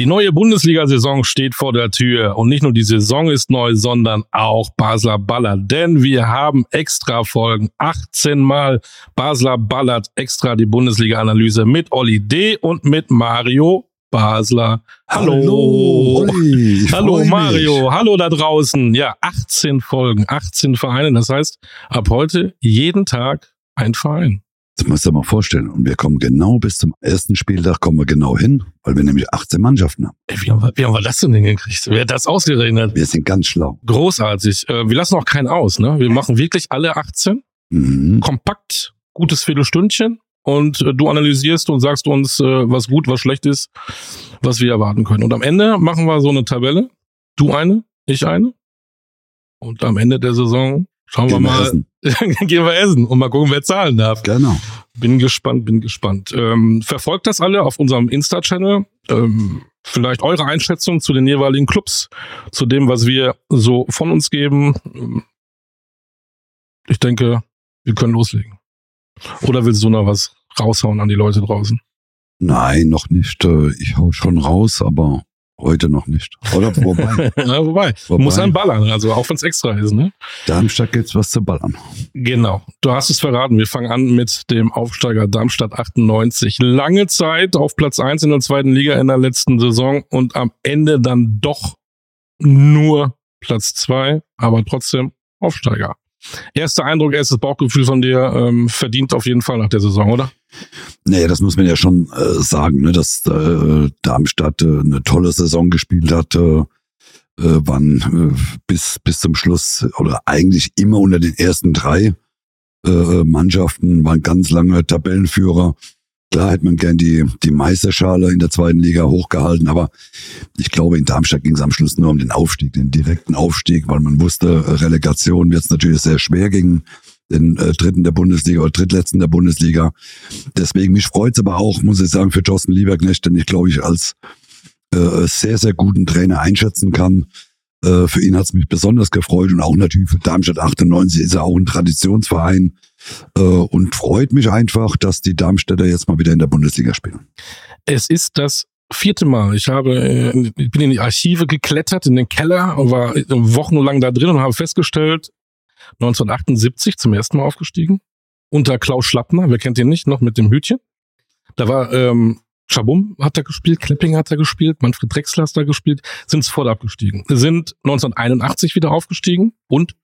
Die neue Bundesliga-Saison steht vor der Tür und nicht nur die Saison ist neu, sondern auch Basler Ballert, denn wir haben extra Folgen, 18 Mal Basler Ballert, extra die Bundesliga-Analyse mit Olli D. und mit Mario Basler. Hallo. Hallo, Olli, Hallo Mario, mich. hallo da draußen. Ja, 18 Folgen, 18 Vereine. Das heißt, ab heute jeden Tag ein Verein. Das musst du dir mal vorstellen. Und wir kommen genau bis zum ersten Spieltag kommen wir genau hin, weil wir nämlich 18 Mannschaften haben. Ey, wie, haben wir, wie haben wir das denn hingekriegt? Wer hat das ausgerechnet? Wir sind ganz schlau. Großartig. Äh, wir lassen auch keinen aus, ne? Wir machen wirklich alle 18. Mhm. Kompakt, gutes Viertelstündchen. Und äh, du analysierst und sagst uns, äh, was gut, was schlecht ist, was wir erwarten können. Und am Ende machen wir so eine Tabelle. Du eine, ich eine. Und am Ende der Saison schauen Gehen wir wir mal, essen. gehen wir essen und mal gucken, wer zahlen darf. Genau. Bin gespannt, bin gespannt. Ähm, verfolgt das alle auf unserem Insta-Channel. Ähm, vielleicht eure Einschätzung zu den jeweiligen Clubs, zu dem, was wir so von uns geben. Ähm, Ich denke, wir können loslegen. Oder willst du noch was raushauen an die Leute draußen? Nein, noch nicht. Äh, Ich hau schon raus, aber heute noch nicht. Oder wobei, ja, wobei, Wobei. muss ein ballern, also auch wenn es extra ist, ne? Darmstadt gibt's was zu ballern. Genau. Du hast es verraten. Wir fangen an mit dem Aufsteiger Darmstadt 98. Lange Zeit auf Platz 1 in der zweiten Liga in der letzten Saison und am Ende dann doch nur Platz 2, aber trotzdem Aufsteiger. Erster Eindruck, erstes Bauchgefühl von dir ähm, verdient auf jeden Fall nach der Saison, oder? Nee, das muss man ja schon äh, sagen, ne, dass äh, Darmstadt äh, eine tolle Saison gespielt hat, äh, äh, waren äh, bis, bis zum Schluss oder eigentlich immer unter den ersten drei äh, Mannschaften, waren ganz lange Tabellenführer. Klar hätte man gern die, die Meisterschale in der zweiten Liga hochgehalten, aber ich glaube, in Darmstadt ging es am Schluss nur um den Aufstieg, den direkten Aufstieg, weil man wusste, äh, Relegation wird es natürlich sehr schwer gegen den äh, dritten der Bundesliga oder drittletzten der Bundesliga. Deswegen, mich freut's aber auch, muss ich sagen, für Thorsten Lieberknecht, den ich, glaube ich, als äh, sehr, sehr guten Trainer einschätzen kann. Äh, für ihn hat's mich besonders gefreut und auch natürlich für Darmstadt 98 ist er auch ein Traditionsverein äh, und freut mich einfach, dass die Darmstädter jetzt mal wieder in der Bundesliga spielen. Es ist das vierte Mal. Ich habe, äh, ich bin in die Archive geklettert, in den Keller, und war wochenlang da drin und habe festgestellt, 1978 zum ersten Mal aufgestiegen. Unter Klaus Schlappner, wer kennt ihn nicht, noch mit dem Hütchen. Da war ähm, Schabum hat er gespielt, Klepping hat er gespielt, Manfred Drexler hat er gespielt, sind sofort abgestiegen. Sind 1981 wieder aufgestiegen und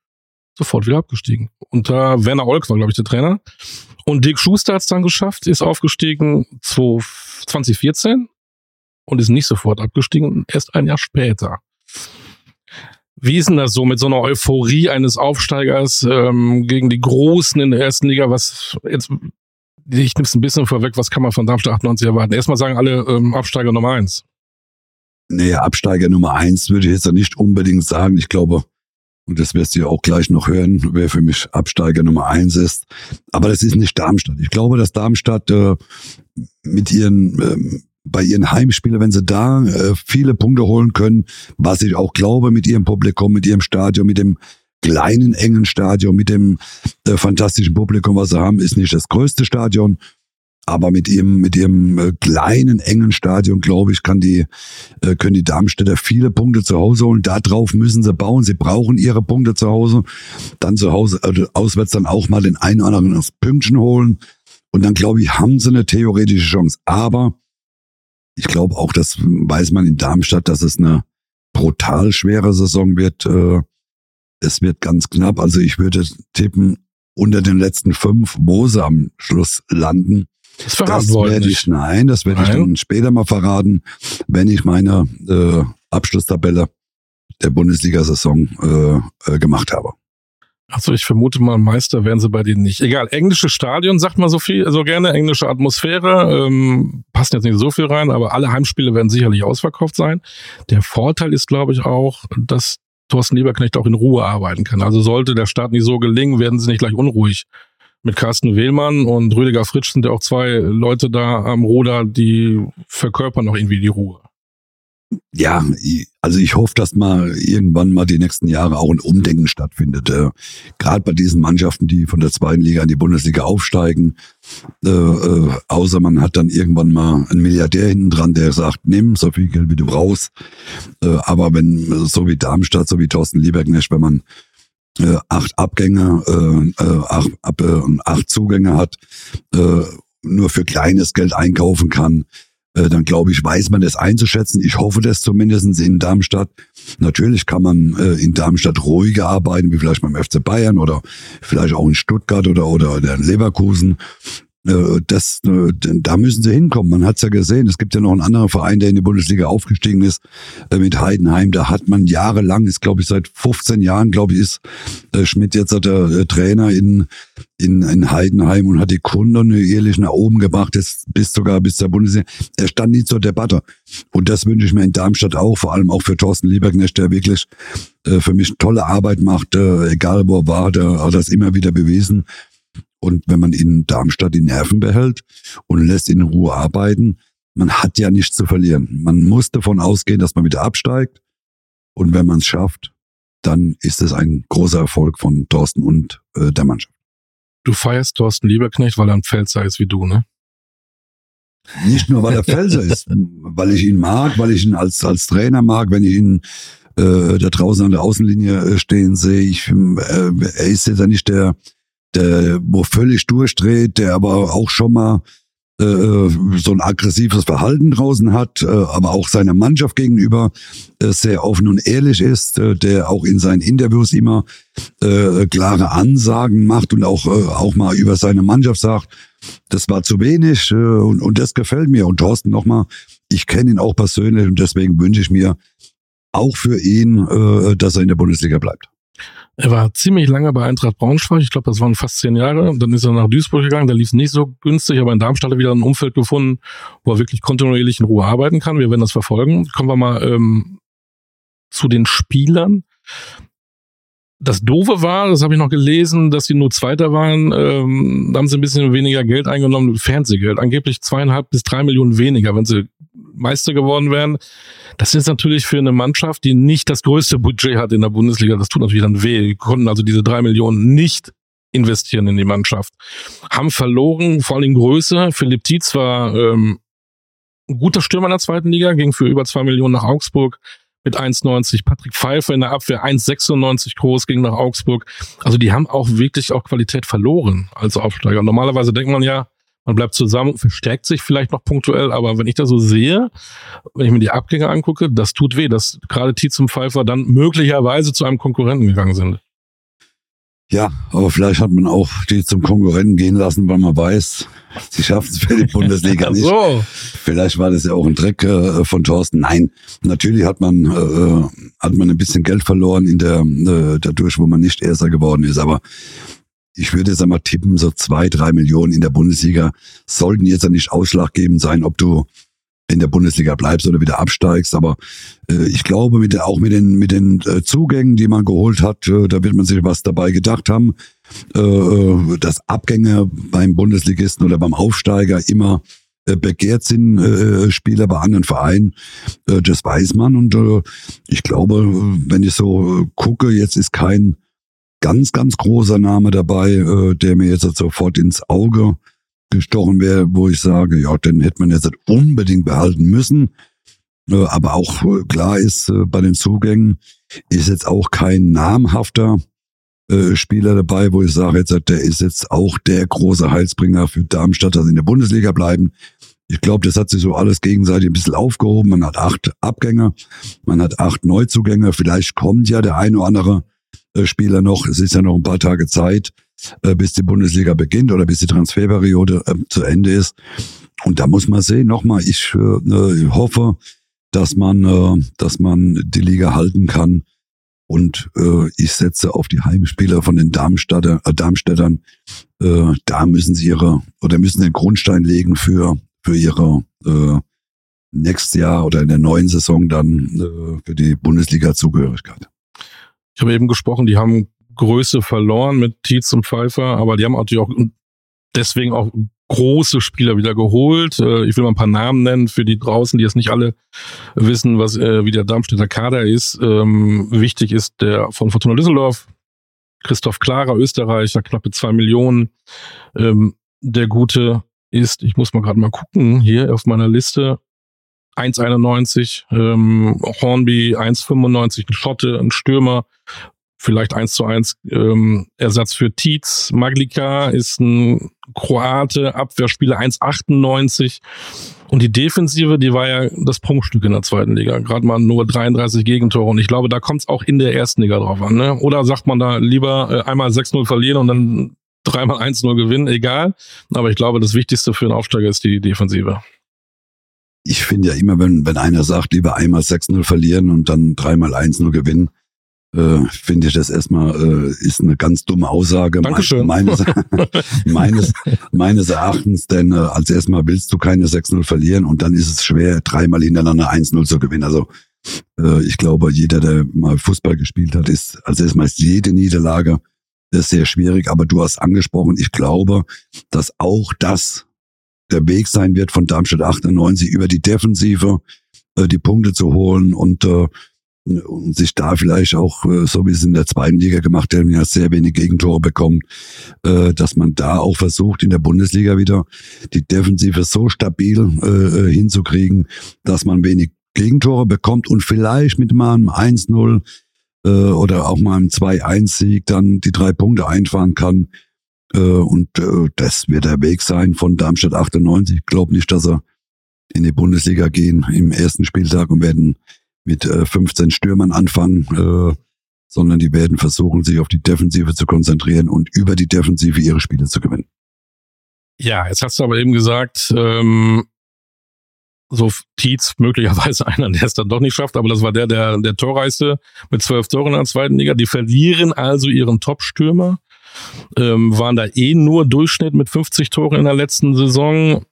sofort wieder abgestiegen. Unter Werner Olk war, glaube ich, der Trainer. Und Dirk Schuster hat es dann geschafft, ist aufgestiegen 2014 und ist nicht sofort abgestiegen, erst ein Jahr später. Wie ist denn das so mit so einer Euphorie eines Aufsteigers ähm, gegen die Großen in der ersten Liga? Was jetzt, ich nehme es ein bisschen vorweg, was kann man von Darmstadt 98 erwarten? Erstmal sagen alle ähm, Absteiger Nummer eins. Nee, Absteiger Nummer eins würde ich jetzt ja nicht unbedingt sagen. Ich glaube, und das wirst du ja auch gleich noch hören, wer für mich Absteiger Nummer eins ist. Aber das ist nicht Darmstadt. Ich glaube, dass Darmstadt äh, mit ihren, ähm, bei ihren Heimspielen, wenn sie da äh, viele Punkte holen können, was ich auch glaube mit ihrem Publikum, mit ihrem Stadion, mit dem kleinen, engen Stadion, mit dem äh, fantastischen Publikum, was sie haben, ist nicht das größte Stadion. Aber mit ihrem, mit ihrem äh, kleinen, engen Stadion, glaube ich, kann die, äh, können die Darmstädter viele Punkte zu Hause holen. Darauf müssen sie bauen. Sie brauchen ihre Punkte zu Hause. Dann zu Hause, äh, auswärts dann auch mal den einen oder anderen Pünktchen holen. Und dann, glaube ich, haben sie eine theoretische Chance. Aber ich glaube auch, das weiß man in Darmstadt, dass es eine brutal schwere Saison wird. Äh, es wird ganz knapp. Also ich würde tippen, unter den letzten fünf, wo sie am Schluss landen, Das verraten das werde nicht. ich, nein, das werde ich dann später mal verraten, wenn ich meine äh, Abschlusstabelle der Bundesliga-Saison äh, äh, gemacht habe. Also ich vermute mal, Meister werden sie bei denen nicht. Egal, englische Stadion sagt man so viel, so gerne, englische Atmosphäre, ähm, passt jetzt nicht so viel rein, aber alle Heimspiele werden sicherlich ausverkauft sein. Der Vorteil ist, glaube ich, auch, dass Thorsten Lieberknecht auch in Ruhe arbeiten kann. Also sollte der Start nicht so gelingen, werden sie nicht gleich unruhig. Mit Carsten Wehlmann und Rüdiger Fritsch sind ja auch zwei Leute da am Ruder, die verkörpern auch irgendwie die Ruhe. Ja, also ich hoffe, dass mal irgendwann mal die nächsten Jahre auch ein Umdenken stattfindet. Äh, Gerade bei diesen Mannschaften, die von der zweiten Liga in die Bundesliga aufsteigen. Äh, äh, außer man hat dann irgendwann mal einen Milliardär hinten dran, der sagt, nimm so viel Geld, wie du brauchst. Äh, aber wenn, so wie Darmstadt, so wie Thorsten Lieberknecht, wenn man äh, acht Abgänge, äh, äh, acht, ab, äh, acht Zugänge hat, äh, nur für kleines Geld einkaufen kann, äh, dann glaube ich, weiß man das einzuschätzen. Ich hoffe das zumindest in Darmstadt. Natürlich kann man äh, in Darmstadt ruhiger arbeiten, wie vielleicht beim FC Bayern oder vielleicht auch in Stuttgart oder, oder in Leverkusen. Äh, das, äh, da müssen sie hinkommen. Man hat es ja gesehen. Es gibt ja noch einen anderen Verein, der in die Bundesliga aufgestiegen ist, äh, mit Heidenheim. Da hat man jahrelang, ist glaube ich seit 15 Jahren, glaube ich, ist Schmidt jetzt der Trainer in, in, in Heidenheim und hat die Kunden ehrlich nach oben gebracht, bis sogar bis zur Bundesliga. Er stand nie zur Debatte. Und das wünsche ich mir in Darmstadt auch, vor allem auch für Thorsten Lieberknecht, der wirklich für mich tolle Arbeit macht, egal wo er war, der hat das immer wieder bewiesen. Und wenn man in Darmstadt die Nerven behält und lässt ihn in Ruhe arbeiten, man hat ja nichts zu verlieren. Man muss davon ausgehen, dass man wieder absteigt. Und wenn man es schafft, dann ist es ein großer Erfolg von Thorsten und äh, der Mannschaft. Du feierst Thorsten Lieberknecht, weil er ein Pfälzer ist wie du, ne? Nicht nur, weil er Pfälzer ist, weil ich ihn mag, weil ich ihn als, als Trainer mag, wenn ich ihn äh, da draußen an der Außenlinie äh, stehen sehe. Ich, äh, er ist jetzt ja nicht der, der wo völlig durchdreht, der aber auch schon mal äh, so ein aggressives Verhalten draußen hat, äh, aber auch seiner Mannschaft gegenüber äh, sehr offen und ehrlich ist, äh, der auch in seinen Interviews immer äh, klare Ansagen macht und auch, äh, auch mal über seine Mannschaft sagt, das war zu wenig äh, und, und das gefällt mir. Und Thorsten nochmal, ich kenne ihn auch persönlich und deswegen wünsche ich mir auch für ihn, äh, dass er in der Bundesliga bleibt. Er war ziemlich lange bei Eintracht Braunschweig. Ich glaube, das waren fast zehn Jahre. Dann ist er nach Duisburg gegangen. Da lief es nicht so günstig, aber in Darmstadt hat er wieder ein Umfeld gefunden, wo er wirklich kontinuierlich in Ruhe arbeiten kann. Wir werden das verfolgen. Kommen wir mal ähm, zu den Spielern. Das Doofe war, das habe ich noch gelesen, dass sie nur Zweiter waren. Ähm, da haben sie ein bisschen weniger Geld eingenommen, Fernsehgeld. Angeblich zweieinhalb bis drei Millionen weniger, wenn sie Meister geworden wären. Das ist natürlich für eine Mannschaft, die nicht das größte Budget hat in der Bundesliga, das tut natürlich dann weh. Die konnten also diese drei Millionen nicht investieren in die Mannschaft. Haben verloren, vor allem Größe. Philipp Tietz war ähm, ein guter Stürmer in der zweiten Liga, ging für über zwei Millionen nach Augsburg mit 1,90. Patrick Pfeiffer in der Abwehr 1,96 groß, ging nach Augsburg. Also die haben auch wirklich auch Qualität verloren als Aufsteiger. Normalerweise denkt man ja, man bleibt zusammen, verstärkt sich vielleicht noch punktuell, aber wenn ich das so sehe, wenn ich mir die Abgänge angucke, das tut weh, dass gerade Tietz und Pfeiffer dann möglicherweise zu einem Konkurrenten gegangen sind. Ja, aber vielleicht hat man auch die zum Konkurrenten gehen lassen, weil man weiß, sie schaffen es für die Bundesliga nicht. so. Vielleicht war das ja auch ein Dreck äh, von Thorsten. Nein, natürlich hat man äh, hat man ein bisschen Geld verloren in der äh, dadurch, wo man nicht Erster geworden ist. Aber ich würde jetzt einmal tippen, so zwei, drei Millionen in der Bundesliga sollten jetzt ja nicht ausschlaggebend sein, ob du in der Bundesliga bleibst oder wieder absteigst. Aber äh, ich glaube, mit, auch mit den, mit den äh, Zugängen, die man geholt hat, äh, da wird man sich was dabei gedacht haben, äh, äh dass Abgänge beim Bundesligisten oder beim Aufsteiger immer äh, begehrt sind, äh, Spieler bei anderen Vereinen. Äh, das weiß man. Und äh, ich glaube, wenn ich so gucke, jetzt ist kein ganz, ganz großer Name dabei, äh, der mir jetzt sofort ins Auge gestochen wäre, wo ich sage, ja, den hätte man jetzt unbedingt behalten müssen. Äh, aber auch äh, klar ist, äh, bei den Zugängen ist jetzt auch kein namhafter äh, Spieler dabei, wo ich sage, jetzt, der ist jetzt auch der große Heilsbringer für Darmstadt, dass sie in der Bundesliga bleiben. Ich glaube, das hat sich so alles gegenseitig ein bisschen aufgehoben. Man hat acht Abgänger, man hat acht Neuzugänge. Vielleicht kommt ja der eine oder andere Spieler noch. Es ist ja noch ein paar Tage Zeit, äh, bis die Bundesliga beginnt oder bis die Transferperiode äh, zu Ende ist. Und da muss man sehen, nochmal, ich äh, hoffe, dass man, äh, dass man die Liga halten kann. Und äh, ich setze auf die Heimspieler von den Darmstädter, äh, Darmstädtern. Äh, da müssen sie ihre oder müssen den Grundstein legen für, für ihre äh, nächstes Jahr oder in der neuen Saison dann äh, für die Bundesliga-Zugehörigkeit. Ich habe eben gesprochen, die haben Größe verloren mit Tietz und Pfeiffer, aber die haben natürlich auch deswegen auch große Spieler wieder geholt. Äh, ich will mal ein paar Namen nennen für die draußen, die jetzt nicht alle wissen, was äh, wie der Darmstädter Kader ist. Ähm, wichtig ist der von Fortuna Düsseldorf, Christoph Klarer, Österreicher, knappe zwei Millionen. Ähm, der gute ist, ich muss mal gerade mal gucken, hier auf meiner Liste, 1,91, ähm, Hornby 1,95, ein Schotte, ein Stürmer, vielleicht 1 zu 1 ähm, Ersatz für Tietz. Maglika ist ein Kroate, Abwehrspieler 1,98. Und die Defensive, die war ja das Prunkstück in der zweiten Liga. Gerade mal nur 33 Gegentore. Und ich glaube, da kommt es auch in der ersten Liga drauf an. Ne? Oder sagt man da lieber äh, einmal 6-0 verlieren und dann dreimal 1-0 gewinnen, egal. Aber ich glaube, das Wichtigste für einen Aufsteiger ist die Defensive. Ich finde ja immer, wenn, wenn einer sagt, lieber einmal 6-0 verlieren und dann dreimal 1-0 gewinnen, äh, finde ich das erstmal äh, ist eine ganz dumme Aussage Dankeschön. meines, meines, meines Erachtens, denn äh, als erstmal willst du keine 6-0 verlieren und dann ist es schwer, dreimal hintereinander 1-0 zu gewinnen. Also äh, ich glaube, jeder, der mal Fußball gespielt hat, ist als erstmal ist jede Niederlage ist sehr schwierig, aber du hast angesprochen, ich glaube, dass auch das der Weg sein wird von Darmstadt 98 über die Defensive äh, die Punkte zu holen und äh, und sich da vielleicht auch, äh, so wie es in der zweiten Liga gemacht haben, ja sehr wenig Gegentore bekommen, äh, dass man da auch versucht, in der Bundesliga wieder die Defensive so stabil äh, hinzukriegen, dass man wenig Gegentore bekommt und vielleicht mit mal einem 1-0 oder auch mal einem 2-1-Sieg dann die drei Punkte einfahren kann. Und das wird der Weg sein von Darmstadt 98. Ich glaube nicht, dass er in die Bundesliga gehen im ersten Spieltag und werden mit äh, 15 Stürmern anfangen, äh, sondern die werden versuchen, sich auf die Defensive zu konzentrieren und über die Defensive ihre Spiele zu gewinnen. Ja, jetzt hast du aber eben gesagt, ähm, so Tietz möglicherweise einer, der es dann doch nicht schafft, aber das war der, der, der Torreichste mit zwölf Toren in der zweiten Liga. Die verlieren also ihren Top-Stürmer, ähm, waren da eh nur Durchschnitt mit 50 Toren in der letzten Saison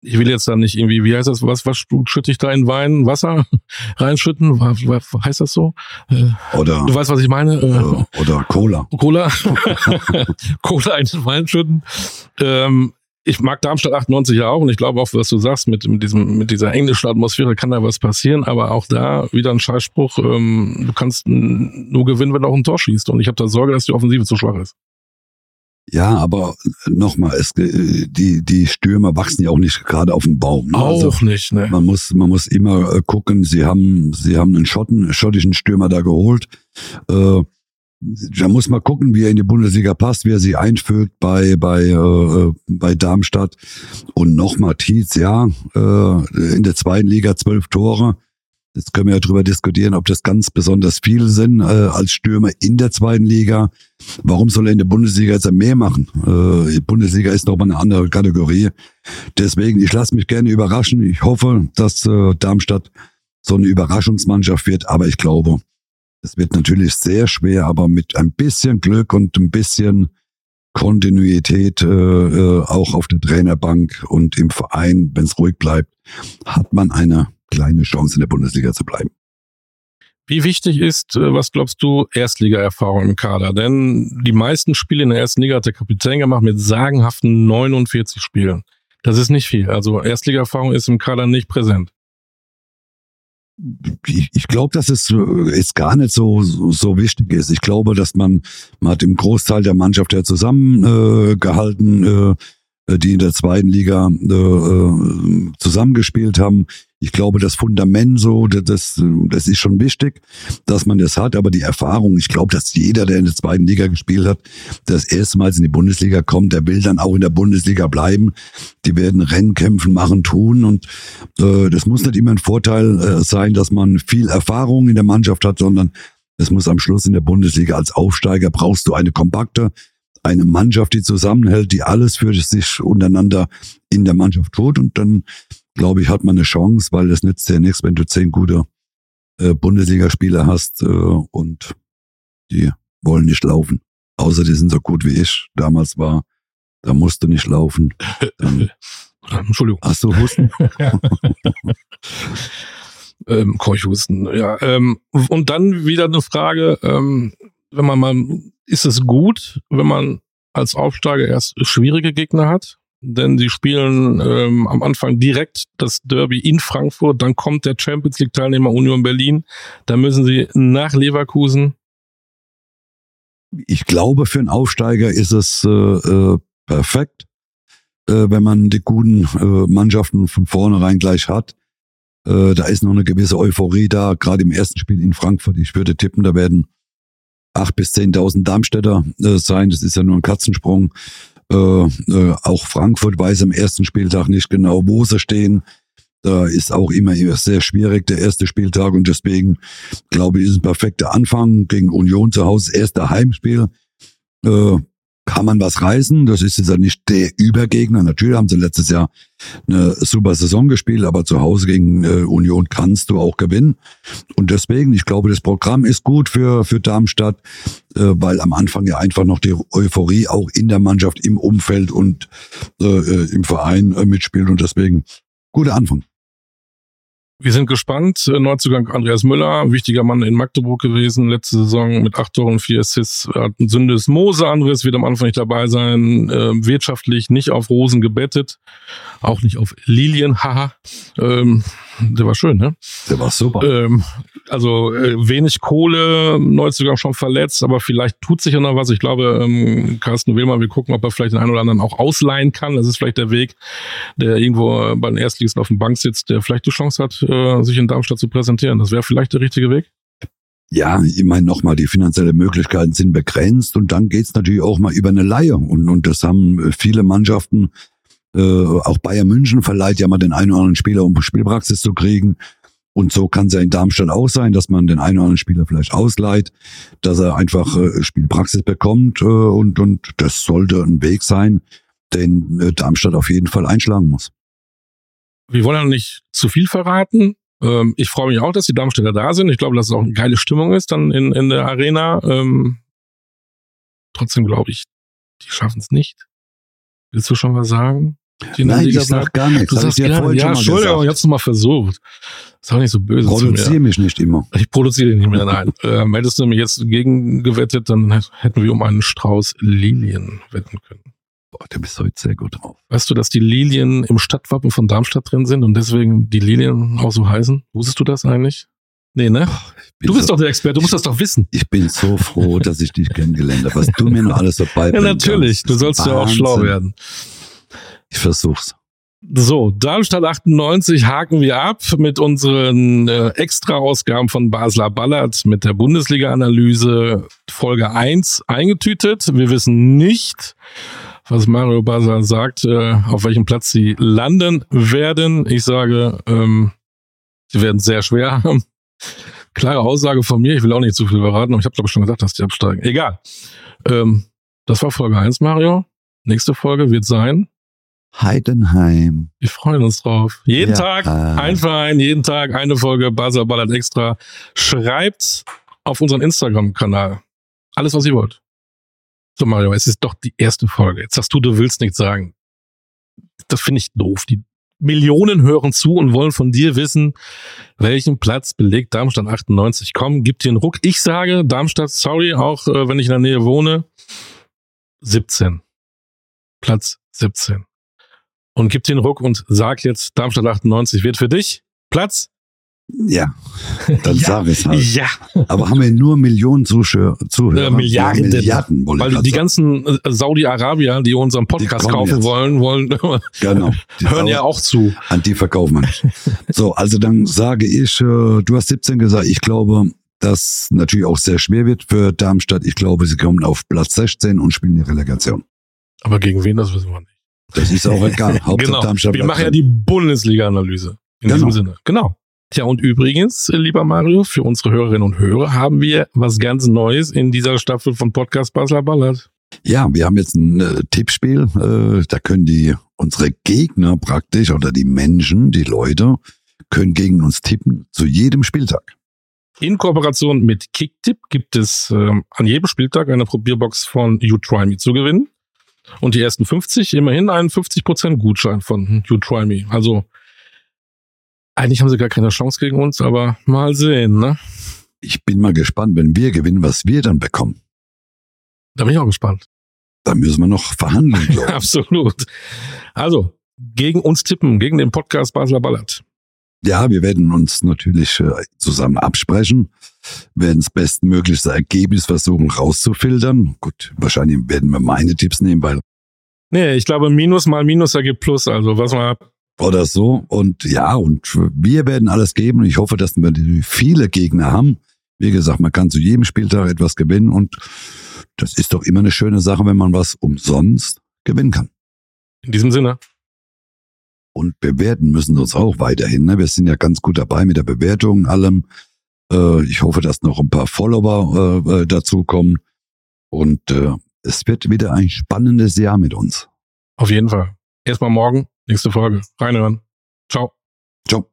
ich will jetzt da nicht irgendwie, wie heißt das, was, was schütte ich da in Wein? Wasser reinschütten? Was, was heißt das so? Äh, oder. Du weißt, was ich meine? Äh, oder Cola. Cola. Cola in den Wein schütten. Ähm, ich mag Darmstadt 98 ja auch und ich glaube auch, was du sagst, mit, mit, diesem, mit dieser englischen Atmosphäre kann da was passieren, aber auch da wieder ein Scheißspruch, ähm, du kannst nur gewinnen, wenn du auch ein Tor schießt und ich habe da Sorge, dass die Offensive zu schwach ist. Ja, aber nochmal, es, die, die Stürmer wachsen ja auch nicht gerade auf dem Baum. Ne? Auch also nicht, ne? Man muss, man muss immer äh, gucken, sie haben, sie haben einen Schotten, schottischen Stürmer da geholt. Äh, da muss man gucken, wie er in die Bundesliga passt, wie er sie einfügt bei, bei, äh, bei Darmstadt. Und nochmal Tietz, ja, äh, in der zweiten Liga zwölf Tore. Jetzt können wir ja drüber diskutieren, ob das ganz besonders viele sind äh, als Stürmer in der zweiten Liga. Warum soll er in der Bundesliga jetzt mehr machen? Äh, die Bundesliga ist nochmal eine andere Kategorie. Deswegen, ich lasse mich gerne überraschen. Ich hoffe, dass äh, Darmstadt so eine Überraschungsmannschaft wird, aber ich glaube, es wird natürlich sehr schwer, aber mit ein bisschen Glück und ein bisschen Kontinuität äh, äh auch auf der Trainerbank und im Verein, wenn es ruhig bleibt, hat man eine kleine Chance in der Bundesliga zu bleiben. Wie wichtig ist, äh, was glaubst du, Erstliga-Erfahrung im Kader? Denn die meisten Spiele in der ersten Liga hat der Kapitän gemacht mit sagenhaften 49 Spielen. Das ist nicht viel. Also Erstliga-Erfahrung ist im Kader nicht präsent. Ich, ich glaube, dass es ist gar nicht so, so, so wichtig ist. Ich glaube, dass man, man hat im Großteil der Mannschaft ja zusammengehalten, äh, äh, die in der zweiten Liga äh, äh zusammengespielt haben. Ich glaube, das Fundament so, das, das ist schon wichtig, dass man das hat. Aber die Erfahrung, ich glaube, dass jeder, der in der zweiten Liga gespielt hat, das erstmals in die Bundesliga kommt, der will dann auch in der Bundesliga bleiben. Die werden Rennen kämpfen, machen, tun. Und äh, das muss nicht immer ein Vorteil äh, sein, dass man viel Erfahrung in der Mannschaft hat, sondern es muss am Schluss in der Bundesliga als Aufsteiger brauchst du eine kompakte, eine Mannschaft, die zusammenhält, die alles für sich untereinander in der Mannschaft tut. Und dann glaube ich, hat man eine Chance, weil das nützt ja nichts, wenn du zehn gute äh, Bundesligaspieler hast äh, und die wollen nicht laufen. Außer die sind so gut wie ich damals war. Da musst du nicht laufen. Dann Entschuldigung. Hast du Husten? ähm, Keuchhusten, ja. Ähm, und dann wieder eine Frage, ähm, wenn man mal, ist es gut, wenn man als Aufsteiger erst schwierige Gegner hat? denn sie spielen ähm, am Anfang direkt das Derby in Frankfurt, dann kommt der Champions League Teilnehmer Union Berlin, dann müssen sie nach Leverkusen. Ich glaube, für einen Aufsteiger ist es äh, äh, perfekt, äh, wenn man die guten äh, Mannschaften von vornherein gleich hat. Äh, da ist noch eine gewisse Euphorie da, gerade im ersten Spiel in Frankfurt. Ich würde tippen, da werden acht bis zehntausend Darmstädter äh, sein. Das ist ja nur ein Katzensprung. Äh, äh, auch Frankfurt weiß am ersten Spieltag nicht genau, wo sie stehen. Da ist auch immer sehr schwierig der erste Spieltag und deswegen glaube ich, ist ein perfekter Anfang gegen Union zu Hause, erster Heimspiel. Äh, kann man was reißen. Das ist jetzt ja nicht der Übergegner. Natürlich haben sie letztes Jahr eine super Saison gespielt, aber zu Hause gegen äh, Union kannst du auch gewinnen. Und deswegen, ich glaube, das Programm ist gut für, für Darmstadt, äh, weil am Anfang ja einfach noch die Euphorie auch in der Mannschaft, im Umfeld und äh, im Verein mitspielt. Und deswegen, guter Anfang. Wir sind gespannt. Neuzugang Andreas Müller, wichtiger Mann in Magdeburg gewesen, letzte Saison mit acht Toren, vier Assists, hat ein Sündes Mose. Andreas wird am Anfang nicht dabei sein, äh, wirtschaftlich nicht auf Rosen gebettet, auch nicht auf Lilien, haha. Ähm, der war schön, ne? Der war super. Ähm, also äh, wenig Kohle, Neuzugang schon verletzt, aber vielleicht tut sich ja noch was. Ich glaube, ähm, Carsten Willmann will gucken, ob er vielleicht den einen oder anderen auch ausleihen kann. Das ist vielleicht der Weg, der irgendwo bei den Erstligisten auf dem Bank sitzt, der vielleicht die Chance hat, äh, sich in Darmstadt zu präsentieren. Das wäre vielleicht der richtige Weg. Ja, ich meine nochmal, die finanziellen Möglichkeiten sind begrenzt und dann geht's natürlich auch mal über eine Leihe. Und, und das haben viele Mannschaften äh, auch Bayern München verleiht ja mal den einen oder anderen Spieler, um Spielpraxis zu kriegen. Und so kann es ja in Darmstadt auch sein, dass man den einen oder anderen Spieler vielleicht ausleiht, dass er einfach äh, Spielpraxis bekommt. Äh, und, und das sollte ein Weg sein, den äh, Darmstadt auf jeden Fall einschlagen muss. Wir wollen ja nicht zu viel verraten. Ähm, ich freue mich auch, dass die Darmstädter da sind. Ich glaube, dass es auch eine geile Stimmung ist dann in, in der Arena. Ähm, trotzdem glaube ich, die schaffen es nicht. Willst du schon was sagen? Nein, ich sag gar nichts. Du sagst gerne, ja, Entschuldigung, ich hab's noch mal versucht. Sag nicht so böse Produziere mich nicht immer. Ich produziere dich nicht mehr, nein. ähm, hättest du mich jetzt gegengewettet, dann hätten wir um einen Strauß Lilien wetten können. Boah, du bist heute sehr gut drauf. Weißt du, dass die Lilien im Stadtwappen von Darmstadt drin sind und deswegen die Lilien auch so heißen? Wusstest du das eigentlich? Nee, ne? Du bist so, doch der Experte, du musst das doch wissen. Ich bin so froh, dass ich dich kennengelernt habe, was du mir noch alles dabei Ja, natürlich. Du sollst ja auch schlau werden. Ich versuch's. So, Darmstadt 98 haken wir ab mit unseren äh, Extra-Ausgaben von Basler Ballard mit der Bundesliga-Analyse Folge 1 eingetütet. Wir wissen nicht, was Mario Basler sagt, äh, auf welchem Platz sie landen werden. Ich sage, ähm, sie werden sehr schwer haben. Klare Aussage von mir, ich will auch nicht zu viel verraten, aber ich habe glaube ich schon gesagt, dass die absteigen. Egal. Ähm, das war Folge 1, Mario. Nächste Folge wird sein Heidenheim. Wir freuen uns drauf. Jeden ja. Tag ein Verein, jeden Tag eine Folge Buzzer Ballert Extra. Schreibt auf unseren Instagram-Kanal alles, was ihr wollt. So, Mario, es ist doch die erste Folge. Jetzt sagst du, du willst nichts sagen. Das finde ich doof. Die Millionen hören zu und wollen von dir wissen, welchen Platz belegt Darmstadt 98. Komm, gib dir einen Ruck. Ich sage Darmstadt, sorry, auch äh, wenn ich in der Nähe wohne, 17. Platz 17 und gib den Ruck und sag jetzt, Darmstadt 98 wird für dich Platz. Ja, dann ja, sag ich halt. Ja. Aber haben wir nur Millionen Zuschauer, Zuhörer? Äh, Milliarden. Milliarden weil die ganzen äh, Saudi-Arabier, die unseren Podcast kaufen jetzt. wollen, wollen genau, hören ja auch zu. An die verkaufen wir nicht. so, also dann sage ich, äh, du hast 17 gesagt, ich glaube, dass natürlich auch sehr schwer wird für Darmstadt. Ich glaube, sie kommen auf Platz 16 und spielen die Relegation. Aber gegen wen, das wissen wir nicht. Das ist auch egal. genau. Wir machen ja die Bundesliga-Analyse. In genau. diesem Sinne. Genau. Tja, und übrigens, lieber Mario, für unsere Hörerinnen und Hörer haben wir was ganz Neues in dieser Staffel von Podcast Basler Ballert. Ja, wir haben jetzt ein äh, Tippspiel. Äh, da können die, unsere Gegner praktisch oder die Menschen, die Leute, können gegen uns tippen zu jedem Spieltag. In Kooperation mit Kicktipp gibt es äh, an jedem Spieltag eine Probierbox von You Try Me zu gewinnen. Und die ersten 50 immerhin einen 50% Gutschein von You Try Me. Also eigentlich haben sie gar keine Chance gegen uns, aber mal sehen, ne? Ich bin mal gespannt, wenn wir gewinnen, was wir dann bekommen. Da bin ich auch gespannt. da müssen wir noch verhandeln. Absolut. Also, gegen uns tippen, gegen den Podcast Basler Ballert. Ja, wir werden uns natürlich äh, zusammen absprechen, werden das bestmöglichste Ergebnis versuchen rauszufiltern. Gut, wahrscheinlich werden wir meine Tipps nehmen, weil Nee, ich glaube, Minus mal Minus ergibt Plus. Also, was man oder so. Und ja, und wir werden alles geben. Und ich hoffe, dass wir viele Gegner haben. Wie gesagt, man kann zu jedem Spieltag etwas gewinnen und das ist doch immer eine schöne Sache, wenn man was umsonst gewinnen kann. in diesem Sinne. Und bewerten müssen wir uns auch weiterhin. Ne? Wir sind ja ganz gut dabei mit der Bewertung und allem. Äh, ich hoffe, dass noch ein paar Follower äh, äh, dazukommen. Und äh, es wird wieder ein spannendes Jahr mit uns. Auf jeden Fall. Erstmal morgen, nächste Folge. Reinhören. Ciao. Ciao.